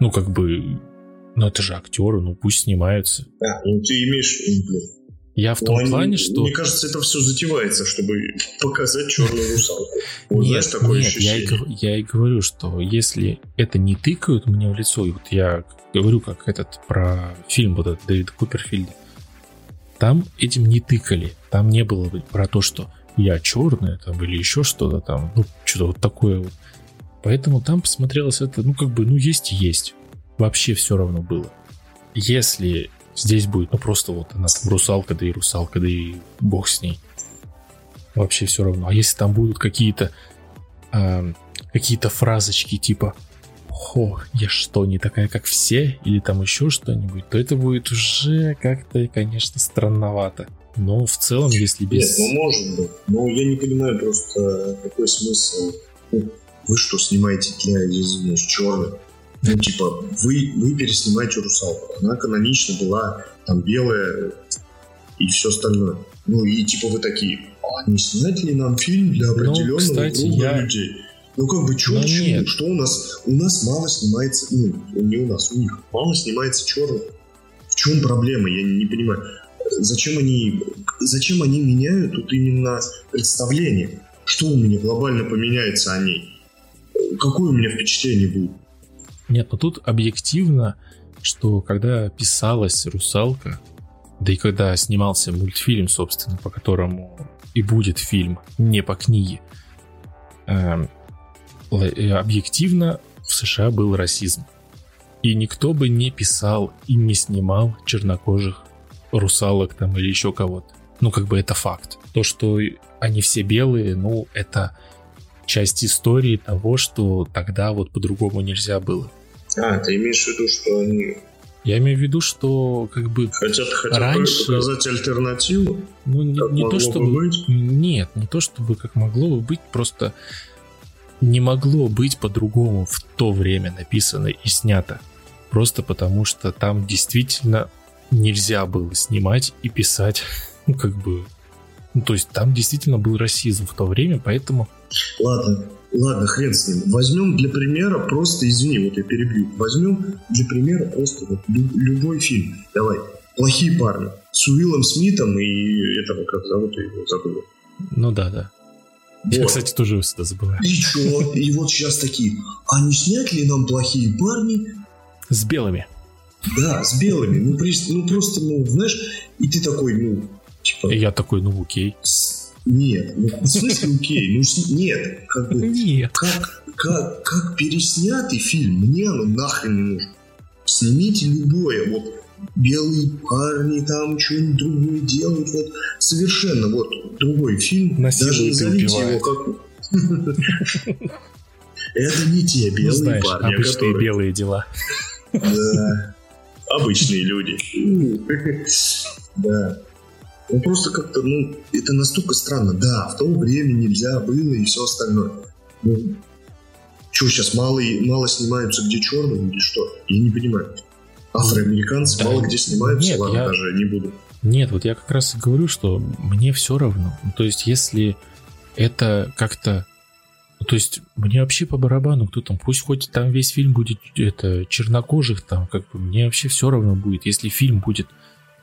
Ну, как бы... Ну, это же актеры, ну пусть снимаются. А, ну ты имеешь... Блин, я в том ну, плане, что... Мне кажется, это все затевается, чтобы показать черную русалку. Вот, нет, знаешь, такое нет, я и, я и говорю, что если это не тыкают мне в лицо, и вот я говорю, как этот про фильм вот этот Дэвид Куперфильд, там этим не тыкали. Там не было про то, что я черная там или еще что-то там, ну, что-то вот такое вот. Поэтому там посмотрелось это, ну, как бы, ну, есть и есть. Вообще все равно было. Если Здесь будет, ну просто вот она там русалка, да и русалка, да и бог с ней. Вообще все равно. А если там будут какие-то э, какие-то фразочки типа «Хо, я что, не такая, как все?» или там еще что-нибудь, то это будет уже как-то, конечно, странновато. Но в целом, если без... Нет, ну может быть. Но я не понимаю просто, какой смысл. Ну, вы что, снимаете для, извиняюсь, черных? Ну, типа, вы, вы переснимаете русалку. Она канонично была там белая и все остальное. Ну и типа вы такие, а не снять ли нам фильм для определенного ну, кстати, круга я... людей? Ну как бы что, ну, что у нас? У нас мало снимается, ну не у нас, у них мало снимается черных. В чем проблема? Я не, не понимаю. Зачем они, зачем они меняют тут именно представление? Что у меня глобально поменяется о ней? Какое у меня впечатление будет? Нет, но тут объективно, что когда писалась «Русалка», да и когда снимался мультфильм, собственно, по которому и будет фильм, не по книге, эм, э, объективно в США был расизм. И никто бы не писал и не снимал чернокожих русалок там или еще кого-то. Ну, как бы это факт. То, что они все белые, ну, это часть истории того, что тогда вот по-другому нельзя было. А, ты имеешь в виду, что они... Я имею в виду, что как бы хотят, хотят раньше показать альтернативу. Ну не, не то чтобы быть? нет, не то чтобы как могло бы быть, просто не могло быть по-другому в то время написано и снято, просто потому что там действительно нельзя было снимать и писать, ну, как бы... Ну, то есть там действительно был расизм в то время, поэтому... Ладно, ладно, хрен с ним. Возьмем для примера просто, извини, вот я перебью. Возьмем для примера просто вот любой фильм. Давай. «Плохие парни» с Уиллом Смитом и этого, как зовут его, забыл. Ну да, да. Вот. Я, кстати, тоже всегда забываю. И что? И вот сейчас такие, а не снять ли нам плохие парни? С белыми. Да, с белыми. Ну, ну просто, ну, знаешь, и ты такой, ну, типа... И я такой, ну, окей. Нет, ну, в смысле окей? Ну, нет. Как бы, нет. Как, как, как переснятый фильм, мне оно нахрен не нужно. Снимите любое, вот, белые парни там что-нибудь другое делают, вот, совершенно, вот, другой фильм. Насилуют Даже назовите его как... Это не те белые ну, знаешь, парни, обычные которые... белые дела. Да обычные люди. Да. Ну просто как-то, ну, это настолько странно. Да, в то время нельзя было и все остальное. Ну, что сейчас мало, мало снимаются где черные или что? Я не понимаю. Афроамериканцы да, мало где снимаются, нет, ладно, я... даже не буду. Нет, вот я как раз и говорю, что мне все равно. То есть, если это как-то то есть мне вообще по барабану, кто там, пусть хоть там весь фильм будет это чернокожих там, как бы мне вообще все равно будет. Если фильм будет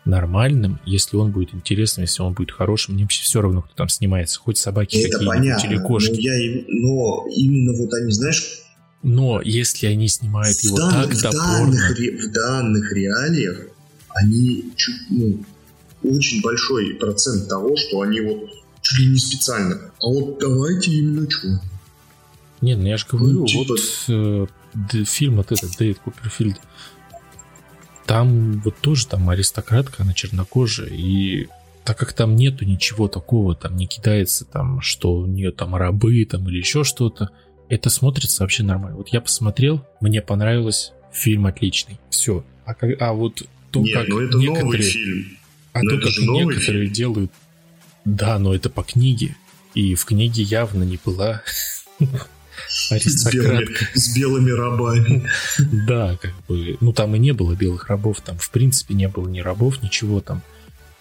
нормальным, если он будет интересным, если он будет хорошим, мне вообще все равно, кто там снимается, хоть собаки какие-нибудь или кошки. Но, я, но именно вот они, знаешь... Но если они снимают его данных, так топорно... Данных, в данных реалиях они чуть, ну, очень большой процент того, что они вот чуть ли не специально. А вот давайте именно что? Нет, ну я же говорю, ну, типа... вот э, фильм вот этот, Дэвид Куперфильд, там вот тоже там аристократка, она чернокожая, и так как там нету ничего такого, там не кидается там, что у нее там рабы там или еще что-то, это смотрится вообще нормально. Вот я посмотрел, мне понравилось, фильм отличный, все. А, как, а вот то, Нет, как ну это некоторые, новый фильм. А но то, как некоторые фильм. делают, да, но это по книге, и в книге явно не была с белыми, с белыми рабами. Да, как бы, ну там и не было белых рабов, там в принципе не было ни рабов, ничего там,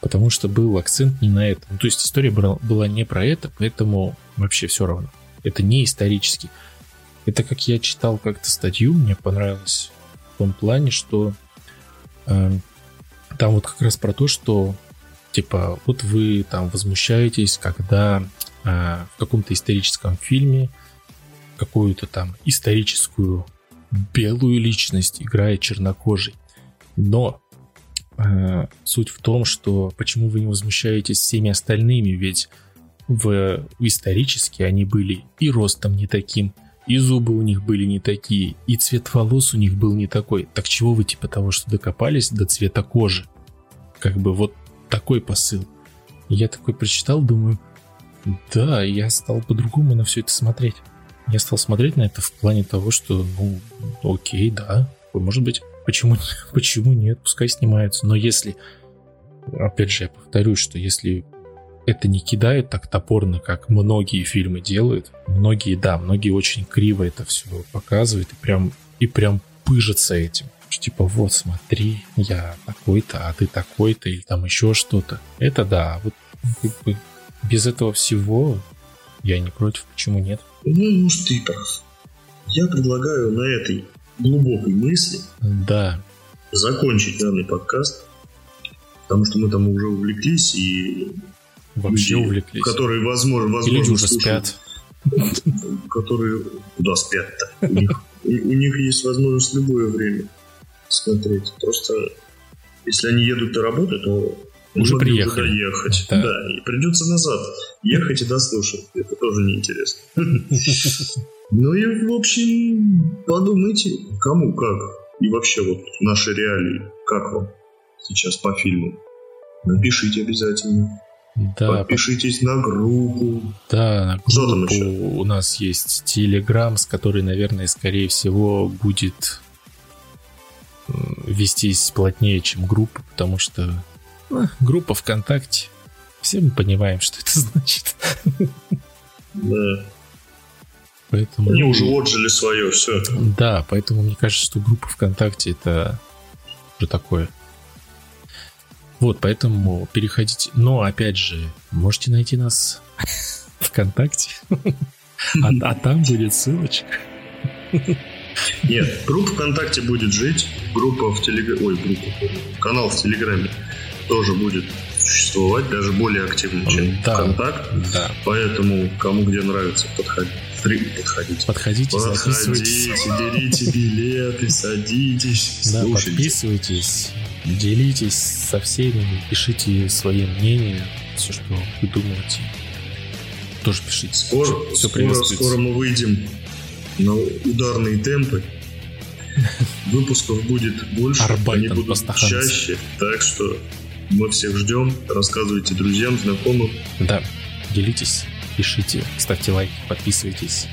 потому что был акцент не на этом. Ну, то есть история была не про это, поэтому вообще все равно. Это не исторически. Это как я читал как-то статью, мне понравилось в том плане, что э, там вот как раз про то, что типа вот вы там возмущаетесь, когда э, в каком-то историческом фильме какую-то там историческую белую личность, играя чернокожий. Но э, суть в том, что почему вы не возмущаетесь всеми остальными, ведь в исторически они были и ростом не таким, и зубы у них были не такие, и цвет волос у них был не такой. Так чего вы типа того, что докопались до цвета кожи? Как бы вот такой посыл. Я такой прочитал, думаю, да, я стал по-другому на все это смотреть я стал смотреть на это в плане того, что, ну, окей, да, может быть, почему, почему нет, пускай снимаются. Но если, опять же, я повторюсь, что если это не кидает так топорно, как многие фильмы делают, многие, да, многие очень криво это все показывают и прям, и прям пыжатся этим. Типа, вот, смотри, я такой-то, а ты такой-то, или там еще что-то. Это да, вот как бы без этого всего я не против, почему нет? Ну, может, ты прав. Я предлагаю на этой глубокой мысли да. закончить данный подкаст, потому что мы там уже увлеклись и вообще люди, увлеклись, которые возможно, возможно люди уже слушают, спят, которые куда спят-то? У них, у них есть возможность в любое время смотреть. Просто если они едут на работу, то уже приехали. ехать. Да. да, и придется назад ехать и дослушать. Это тоже неинтересно. Ну и, в общем, подумайте, кому как. И вообще вот наши реалии, как вам сейчас по фильму. Напишите обязательно. Да, Подпишитесь по... на группу. Да, на группу Что там еще? у нас есть Telegram, с которой, наверное, скорее всего, будет вестись плотнее, чем группа, потому что группа ВКонтакте. Все мы понимаем, что это значит. Да. Поэтому... Они уже отжили свое, все. Да, поэтому мне кажется, что группа ВКонтакте это уже такое. Вот, поэтому переходите. Но, опять же, можете найти нас ВКонтакте. А, а там будет ссылочка. Нет, группа ВКонтакте будет жить, группа в Телеграме, ой, группа, канал в Телеграме тоже будет существовать, даже более активно, чем да, ВКонтакт. Да. Поэтому кому где нравится, подходить. Подходите. Подходите, Подходите, берите билеты, садитесь, да, подписывайтесь, делитесь со всеми, пишите свое мнение, все, что вы думаете. Тоже пишите. Скоро, все скоро, скоро мы выйдем на ударные темпы. Выпусков будет больше, они будут чаще, так что мы всех ждем. Рассказывайте друзьям, знакомым. Да, делитесь, пишите, ставьте лайки, подписывайтесь.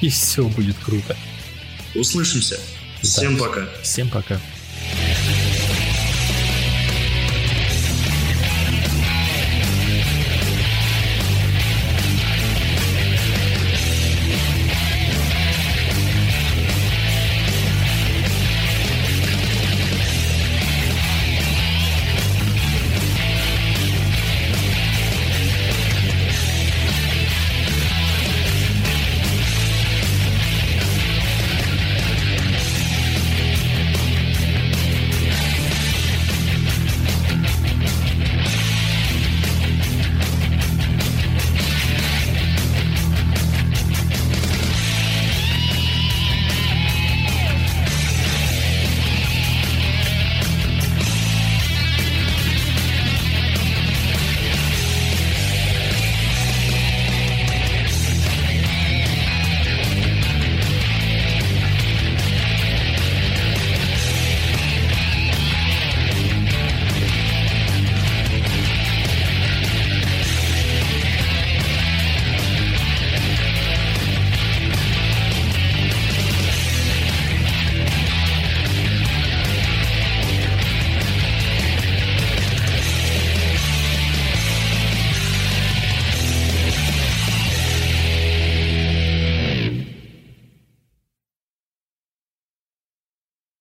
И все будет круто. Услышимся. Всем пока. Всем пока.